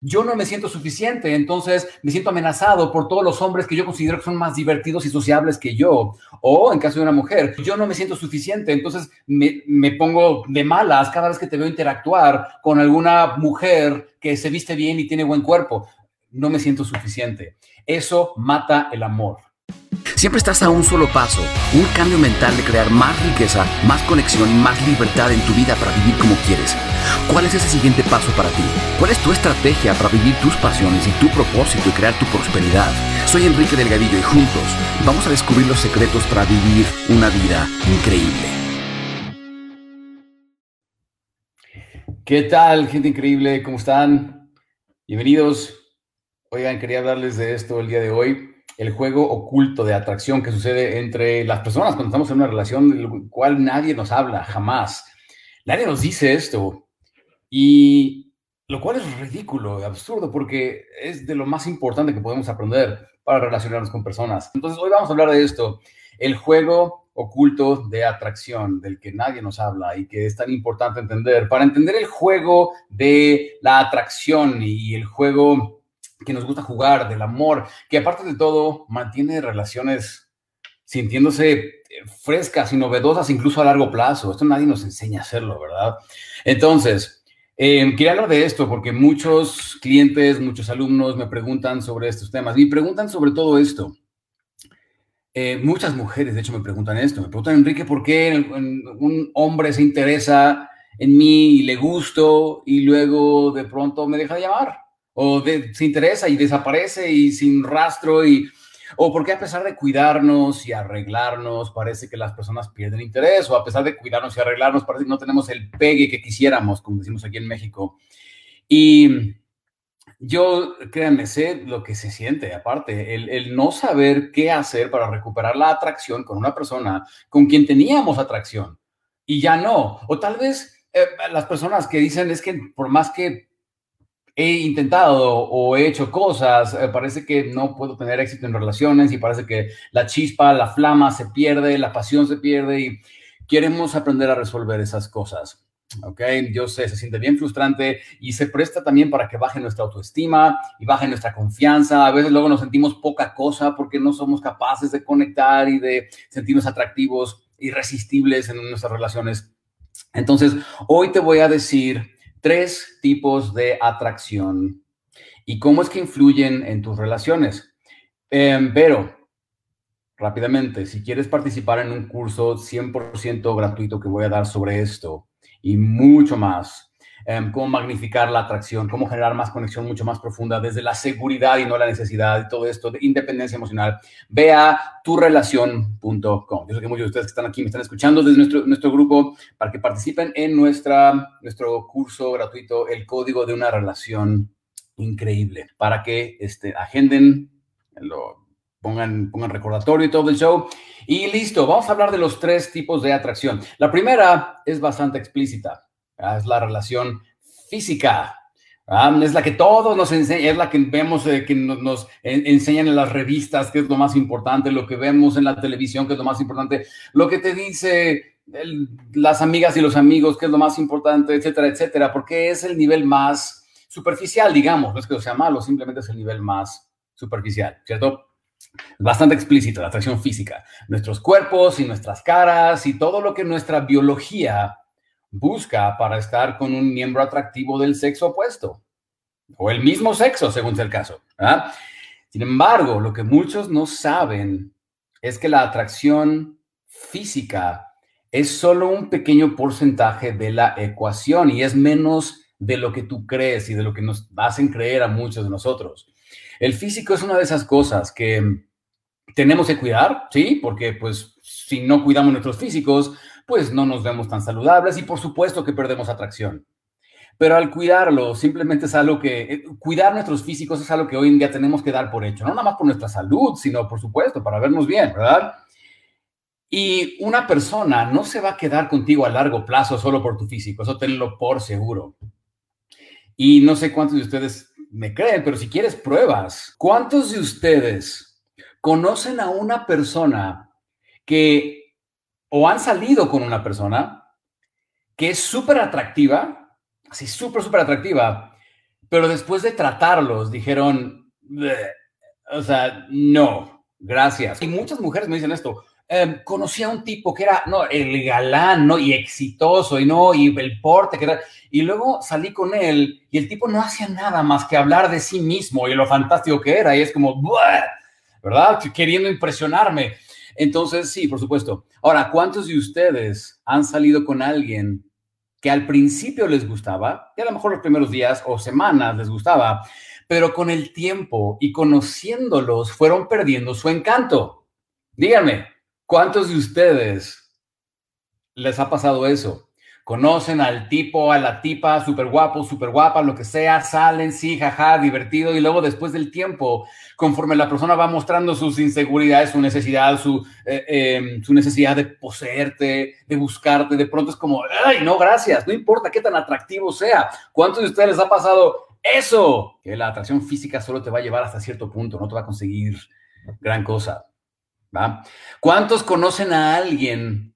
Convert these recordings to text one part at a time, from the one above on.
yo no me siento suficiente, entonces me siento amenazado por todos los hombres que yo considero que son más divertidos y sociables que yo. O en caso de una mujer, yo no me siento suficiente, entonces me, me, pongo de malas cada vez que te veo interactuar con alguna mujer que se viste bien y tiene buen cuerpo. No me siento suficiente. Eso mata el amor. Siempre estás a un solo paso, un cambio mental de crear más riqueza, más conexión y más libertad en tu vida para vivir como quieres. ¿Cuál es ese siguiente paso para ti? ¿Cuál es tu estrategia para vivir tus pasiones y tu propósito y crear tu prosperidad? Soy Enrique Delgadillo y juntos vamos a descubrir los secretos para vivir una vida increíble. ¿Qué tal, gente increíble? ¿Cómo están? Bienvenidos. Oigan, quería hablarles de esto el día de hoy el juego oculto de atracción que sucede entre las personas cuando estamos en una relación del cual nadie nos habla, jamás. Nadie nos dice esto. Y lo cual es ridículo, absurdo, porque es de lo más importante que podemos aprender para relacionarnos con personas. Entonces, hoy vamos a hablar de esto, el juego oculto de atracción, del que nadie nos habla y que es tan importante entender. Para entender el juego de la atracción y el juego que nos gusta jugar, del amor, que aparte de todo mantiene relaciones sintiéndose eh, frescas y novedosas incluso a largo plazo. Esto nadie nos enseña a hacerlo, ¿verdad? Entonces, eh, quería hablar de esto porque muchos clientes, muchos alumnos me preguntan sobre estos temas y preguntan sobre todo esto. Eh, muchas mujeres, de hecho, me preguntan esto. Me preguntan, Enrique, ¿por qué un hombre se interesa en mí y le gusto y luego de pronto me deja de llamar? O se interesa y desaparece y sin rastro y o porque a pesar de cuidarnos y arreglarnos parece que las personas pierden interés o a pesar de cuidarnos y arreglarnos parece que no tenemos el pegue que quisiéramos, como decimos aquí en México. Y yo, créanme, sé lo que se siente, aparte, el, no saber qué hacer para recuperar la atracción con una persona con quien teníamos atracción y ya no. O tal vez eh, las personas que dicen es que por más que he intentado o he hecho cosas, eh, parece que no puedo tener éxito en relaciones y parece que la chispa, la flama se pierde, la pasión se pierde y queremos aprender a resolver esas cosas. ¿ok? Yo sé, se siente bien frustrante y se presta también para que baje nuestra autoestima y baje nuestra confianza. A veces luego nos sentimos poca cosa porque no somos capaces de conectar y de sentirnos atractivos, irresistibles en nuestras relaciones. Entonces, hoy te voy a decir tres tipos de atracción y cómo es que influyen en tus relaciones. Em, pero, rápidamente, si quieres participar en un curso 100% gratuito que voy a dar sobre esto y mucho más, Em, cómo magnificar la atracción, cómo generar más conexión mucho más profunda desde la seguridad y no la necesidad y todo esto de independencia emocional, ve a turrelación.com. Yo sé que muchos de ustedes que están aquí me están escuchando desde nuestro, nuestro grupo para que participen en nuestra, nuestro curso gratuito, El Código de una Relación Increíble, para que este, agenden, lo, pongan, pongan recordatorio y todo el show. Y listo, vamos a hablar de los tres tipos de atracción. La primera es bastante explícita es la relación física. Es la que todos nos enseñan, es la que vemos, eh, que nos, enseñan en las revistas, que es lo más importante, lo que vemos en la televisión, que es lo más importante, lo que te dice las amigas y los amigos, que es lo más importante, etcétera, etcétera, porque es el nivel más superficial, digamos, no es que sea malo, simplemente es el nivel más superficial, ¿cierto? Bastante explícito, la atracción física, nuestros cuerpos y nuestras caras y todo lo que nuestra biología busca para estar con un miembro atractivo del sexo opuesto o el mismo sexo, según sea el caso. Sin embargo, lo que muchos no saben es que la atracción física es solo un pequeño porcentaje de la ecuación y es menos de lo que tú crees y de lo que nos hacen creer a muchos de nosotros. El físico es una de esas cosas que tenemos que cuidar, ¿sí? Porque pues si no cuidamos nuestros físicos, pues no nos vemos tan saludables y por supuesto que perdemos atracción. Pero al cuidarlo, simplemente es algo que, eh, cuidar nuestros físicos es algo que hoy en día tenemos que dar por hecho, no nada más por nuestra salud, sino por supuesto para vernos bien, ¿verdad? Y una persona no se va a quedar contigo a largo plazo solo por tu físico, eso tenlo por seguro. Y no sé cuántos de ustedes me creen, pero si quieres pruebas, ¿cuántos de ustedes conocen a una persona que o han salido con una persona que es súper atractiva, así súper, súper atractiva, pero después de tratarlos dijeron, o sea, no, gracias. Y muchas mujeres me dicen esto, eh, conocí a un tipo que era, no, el galán, ¿no? Y exitoso, y no, y el porte, que era, y luego salí con él, y el tipo no hacía nada más que hablar de sí mismo y lo fantástico que era, y es como, ¿verdad? Queriendo impresionarme. Entonces, sí, por supuesto. Ahora, ¿cuántos de ustedes han salido con alguien que al principio les gustaba, que a lo mejor los primeros días o semanas les gustaba, pero con el tiempo y conociéndolos fueron perdiendo su encanto? Díganme, ¿Cuántos de ustedes les ha pasado eso? Conocen al tipo, a la tipa, súper guapo, súper guapa, lo que sea, salen, sí, jaja, divertido, y luego después del tiempo, conforme la persona va mostrando sus inseguridades, su necesidad, su, eh, em, su necesidad de poseerte, de buscarte, de pronto es como, ay, no, gracias, no importa qué tan atractivo sea. ¿Cuántos de ustedes les ha pasado eso? Que la atracción física solo te va a llevar hasta cierto punto, no te va a conseguir gran cosa. ¿Cuántos conocen a alguien,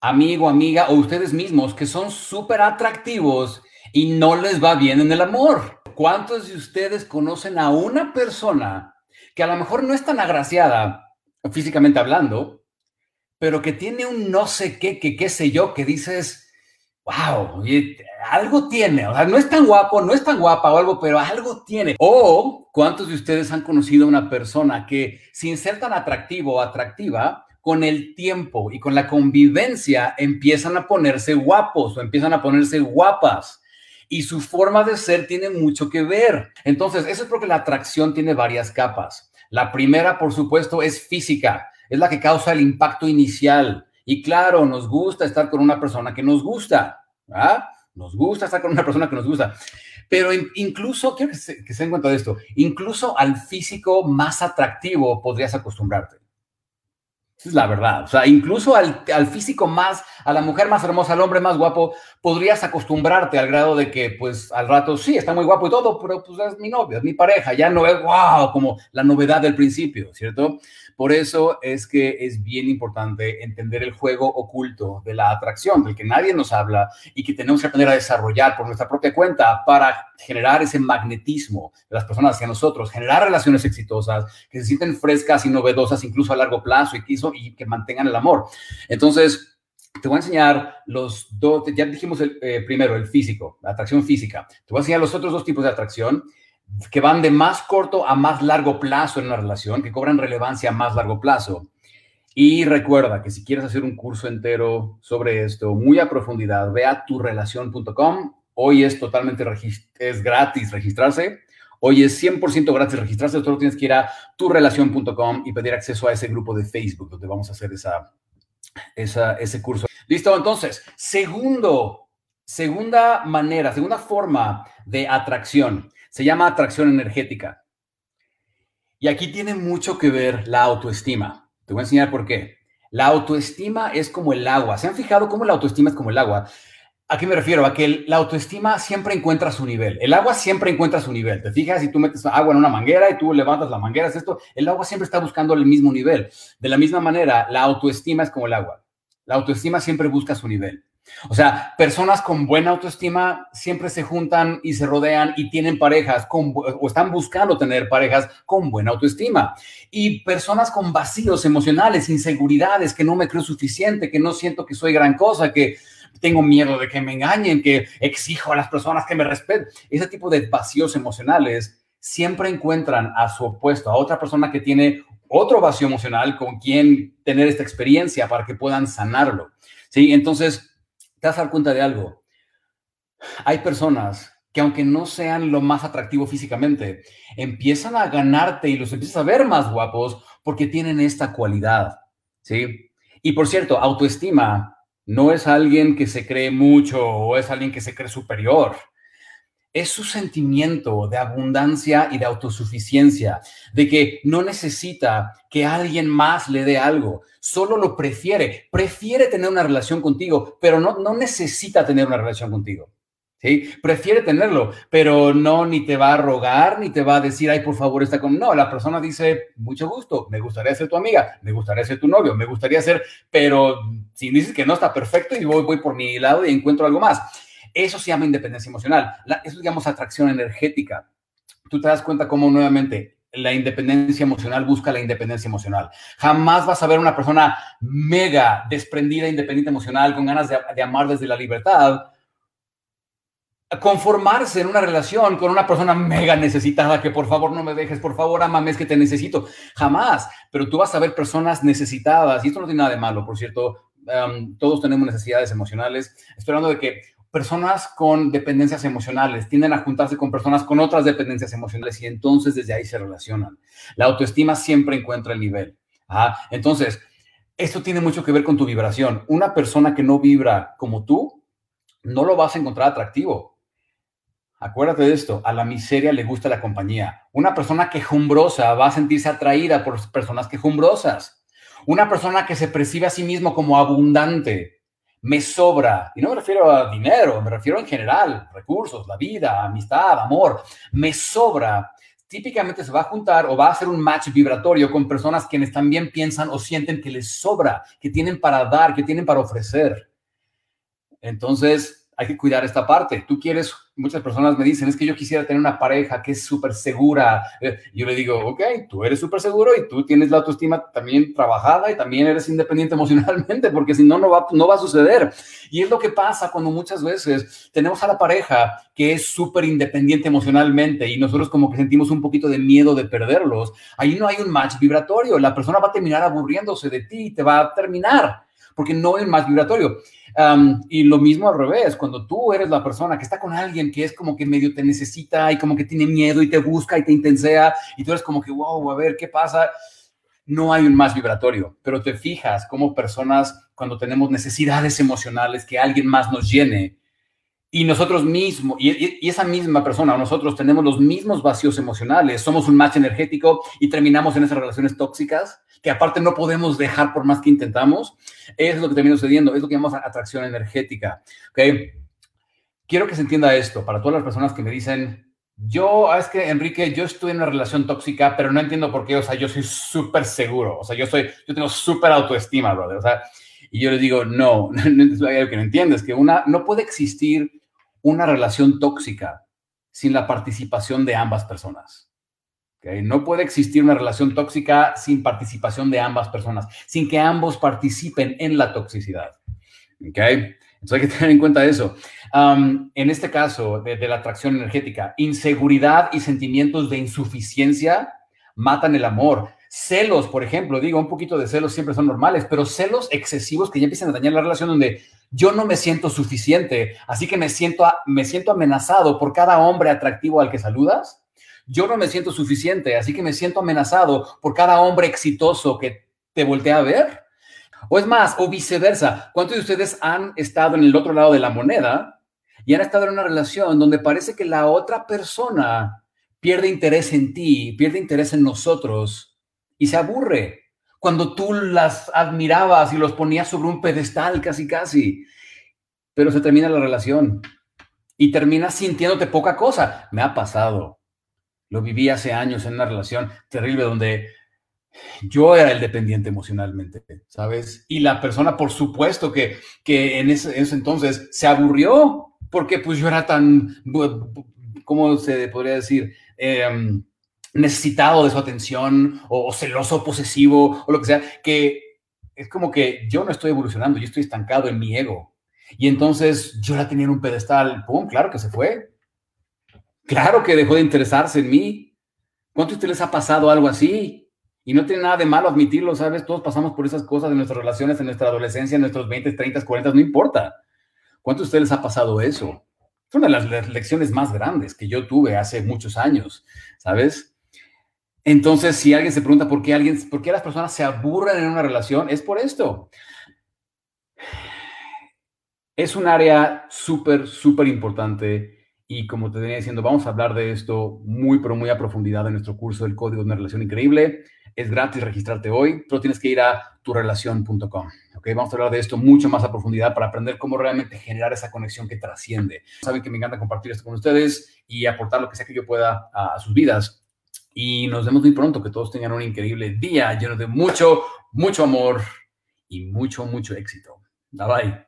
amigo, amiga o ustedes mismos que son súper atractivos y no les va bien en el amor? ¿Cuántos de ustedes conocen a una persona que a lo mejor no es tan agraciada físicamente hablando, pero que tiene un no sé qué, que qué sé yo, que dices, wow, algo tiene, o sea, no es tan guapo, no es tan guapa o algo, pero algo tiene. O cuántos de ustedes han conocido a una persona que sin ser tan atractivo o atractiva, con el tiempo y con la convivencia empiezan a ponerse guapos o empiezan a ponerse guapas. Y su forma de ser tiene mucho que ver. Entonces, eso es porque la atracción tiene varias capas. La primera, por supuesto, es física. Es la que causa el impacto inicial. Y claro, nos gusta estar con una persona que nos gusta. ¿ah? Nos gusta estar con una persona que nos gusta. Pero incluso, quiero que se, que se den cuenta de esto, incluso al físico más atractivo podrías acostumbrarte. Es la verdad. O sea, incluso al, al, físico más, a la mujer más hermosa, al hombre más guapo, podrías acostumbrarte al grado de que, pues, al rato, sí, está muy guapo y todo, pero pues es mi novio, es mi pareja, ya no es, wow, como la novedad del principio, ¿cierto? Por eso es que es bien importante entender el juego oculto de la atracción, del que nadie nos habla y que tenemos que aprender a desarrollar por nuestra propia cuenta para generar ese magnetismo de las personas hacia nosotros, generar relaciones exitosas que se sienten frescas y novedosas incluso a largo plazo y, y que mantengan el amor. Entonces, te voy a enseñar los dos, ya dijimos el, eh, primero, el físico, la atracción física. Te voy a enseñar los otros dos tipos de atracción que van de más corto a más largo plazo en una relación, que cobran relevancia a más largo plazo. Y recuerda que si quieres hacer un curso entero sobre esto, muy a profundidad, ve a turrelación.com. Hoy es totalmente es gratis registrarse. Hoy es 100% gratis registrarse. Solo tienes que ir a turrelación.com y pedir acceso a ese grupo de Facebook donde vamos a hacer esa, esa, ese curso. Listo, entonces, segundo, segunda manera, segunda forma de atracción se llama atracción energética. Y aquí tiene mucho que ver la autoestima. Te voy a enseñar por qué. La autoestima es como el agua. ¿Se han fijado cómo la autoestima es como el agua? ¿A qué me refiero? A que la autoestima siempre encuentra su nivel. El agua siempre encuentra su nivel. Te fijas, si tú metes agua en una manguera y tú levantas la manguera, es esto, el agua siempre está buscando el mismo nivel. De la misma manera, la autoestima es como el agua. La autoestima siempre busca su nivel. O sea, personas con buena autoestima siempre se juntan y se rodean y tienen parejas con, o están buscando tener parejas con buena autoestima. Y personas con vacíos emocionales, inseguridades, que no me creo suficiente, que no siento que soy gran cosa, que tengo miedo de que me engañen, que exijo a las personas que me respeten. Ese tipo de vacíos emocionales siempre encuentran a su opuesto, a otra persona que tiene otro vacío emocional con quien tener esta experiencia para que puedan sanarlo. Sí, entonces te vas a dar cuenta de algo. Hay personas que aunque no sean lo más atractivo físicamente, empiezan a ganarte y los empiezas a ver más guapos porque tienen esta cualidad, ¿sí? Y por cierto, autoestima no es alguien que se cree mucho o es alguien que se cree superior es su sentimiento de abundancia y de autosuficiencia, de que no necesita que alguien más le dé algo, solo lo prefiere, prefiere tener una relación contigo, pero no, no necesita tener una relación contigo. ¿Sí? Prefiere tenerlo, pero no ni te va a rogar, ni te va a decir, ay, por favor, está con... No, la persona dice, mucho gusto, me gustaría ser tu amiga, me gustaría ser tu novio, me gustaría ser, pero si dices que no está perfecto y voy, por mi lado y encuentro algo más Eso se llama independencia emocional. eso digamos atracción energética. Tú te das cuenta cómo nuevamente la independencia emocional busca la independencia emocional. Jamás vas a ver una persona mega desprendida, independiente emocional, con ganas de, amar desde la libertad, conformarse en una relación con una persona mega necesitada que por favor no me dejes, por favor amame, es que te necesito. Jamás. Pero tú vas a ver personas necesitadas, y esto no tiene nada de malo, por cierto, todos tenemos necesidades emocionales, esperando de que personas con dependencias emocionales tienden a juntarse con personas con otras dependencias emocionales y entonces desde ahí se relacionan. La autoestima siempre encuentra el nivel. Entonces, esto tiene mucho que ver con tu vibración. Una persona que no vibra como tú, no lo vas a encontrar atractivo. Acuérdate de esto, a la miseria le gusta la compañía. Una persona quejumbrosa va a sentirse atraída por personas quejumbrosas. Una persona que se percibe a sí mismo como abundante me sobra, y no me refiero a dinero, me refiero en general, recursos, la vida, amistad, amor, me sobra, típicamente se va a juntar o va a hacer un match vibratorio con personas quienes también piensan o sienten que les sobra, que tienen para dar, que tienen para ofrecer. Entonces, hay que cuidar esta parte. Tú quieres muchas personas me dicen, es que yo quisiera tener una pareja que es súper segura. Eh, yo le digo, ok, tú eres súper seguro y tú tienes la autoestima también trabajada y también eres independiente emocionalmente, porque si no, no va, no va a suceder. Y es lo que pasa cuando muchas veces tenemos a la pareja que es súper independiente emocionalmente y nosotros como que sentimos un poquito de miedo de perderlos. Ahí no hay un match vibratorio. La persona va a terminar aburriéndose de ti y te va a terminar porque no un match vibratorio y lo mismo al revés, cuando tú eres la persona que está con alguien que es como que medio te necesita y como que tiene miedo y te busca y te intensea y tú eres como que, wow, a ver, ¿qué pasa? No hay un más vibratorio, pero te fijas como personas cuando tenemos necesidades emocionales que alguien más nos llene, y nosotros mismos, y, esa misma persona, nosotros tenemos los mismos vacíos emocionales, somos un match energético y terminamos en esas relaciones tóxicas que aparte no podemos dejar por más que intentamos, es lo que termina sucediendo, es lo que llamamos atracción energética. ¿okay? Quiero que se entienda esto para todas las personas que me dicen, yo, ah, es que Enrique, yo estoy en una relación tóxica, pero no entiendo por qué, o sea, yo soy súper seguro, o sea, yo soy, yo tengo súper autoestima, brother, o sea, y yo les digo, no, no algo que no entiendes, que una, no puede existir una relación tóxica sin la participación de ambas personas. ¿okay? No puede existir una relación tóxica sin participación de ambas personas, sin que ambos participen en la toxicidad. ¿okay? Entonces hay que tener en cuenta eso. en este caso de, de la atracción energética, inseguridad y sentimientos de insuficiencia matan el amor. Celos, por ejemplo, digo, un poquito de celos siempre son normales, pero celos excesivos que ya empiezan a dañar la relación donde yo no me siento suficiente, así que me siento, me siento amenazado por cada hombre atractivo al que saludas. Yo no me siento suficiente, así que me siento amenazado por cada hombre exitoso que te voltea a ver. O es más, o viceversa. ¿Cuántos de ustedes han estado en el otro lado de la moneda y han estado en una relación donde parece que la otra persona pierde interés en ti, pierde interés en nosotros y se aburre? cuando tú las admirabas y los ponías sobre un pedestal casi casi, pero se termina la relación y terminas sintiéndote poca cosa. Me ha pasado. Lo viví hace años en una relación terrible donde yo era el dependiente emocionalmente, ¿sabes? Y la persona, por supuesto, que, que en, ese, entonces se aburrió porque pues yo era tan, ¿cómo se podría decir? Em, necesitado de su atención o, celoso, posesivo o lo que sea, que es como que yo no estoy evolucionando, yo estoy estancado en mi ego. Y entonces yo la tenía en un pedestal, ¡pum! Claro que se fue. Claro que dejó de interesarse en mí. ¿Cuánto a ustedes les ha pasado algo así? Y no tiene nada de malo admitirlo, ¿sabes? Todos pasamos por esas cosas en nuestras relaciones, en nuestra adolescencia, en nuestros 20, 30, 40, no importa. ¿Cuánto a ustedes les ha pasado eso? Es una de las lecciones más grandes que yo tuve hace muchos años, ¿sabes? Entonces, si alguien se pregunta por qué, alguien, por qué las personas se aburren en una relación, es por esto. Es un área súper, súper importante y como te venía diciendo, vamos a hablar de esto muy, pero muy a profundidad en nuestro curso del Código de una Relación Increíble. Es gratis registrarte hoy, pero tienes que ir a turelación.com. ¿okay? Vamos a hablar de esto mucho más a profundidad para aprender cómo realmente generar esa conexión que trasciende. Saben que me encanta compartir esto con ustedes y aportar lo que sea que yo pueda a sus vidas. Y nos vemos muy pronto. Que todos tengan un increíble día lleno de mucho, mucho amor y mucho, mucho éxito. Bye bye.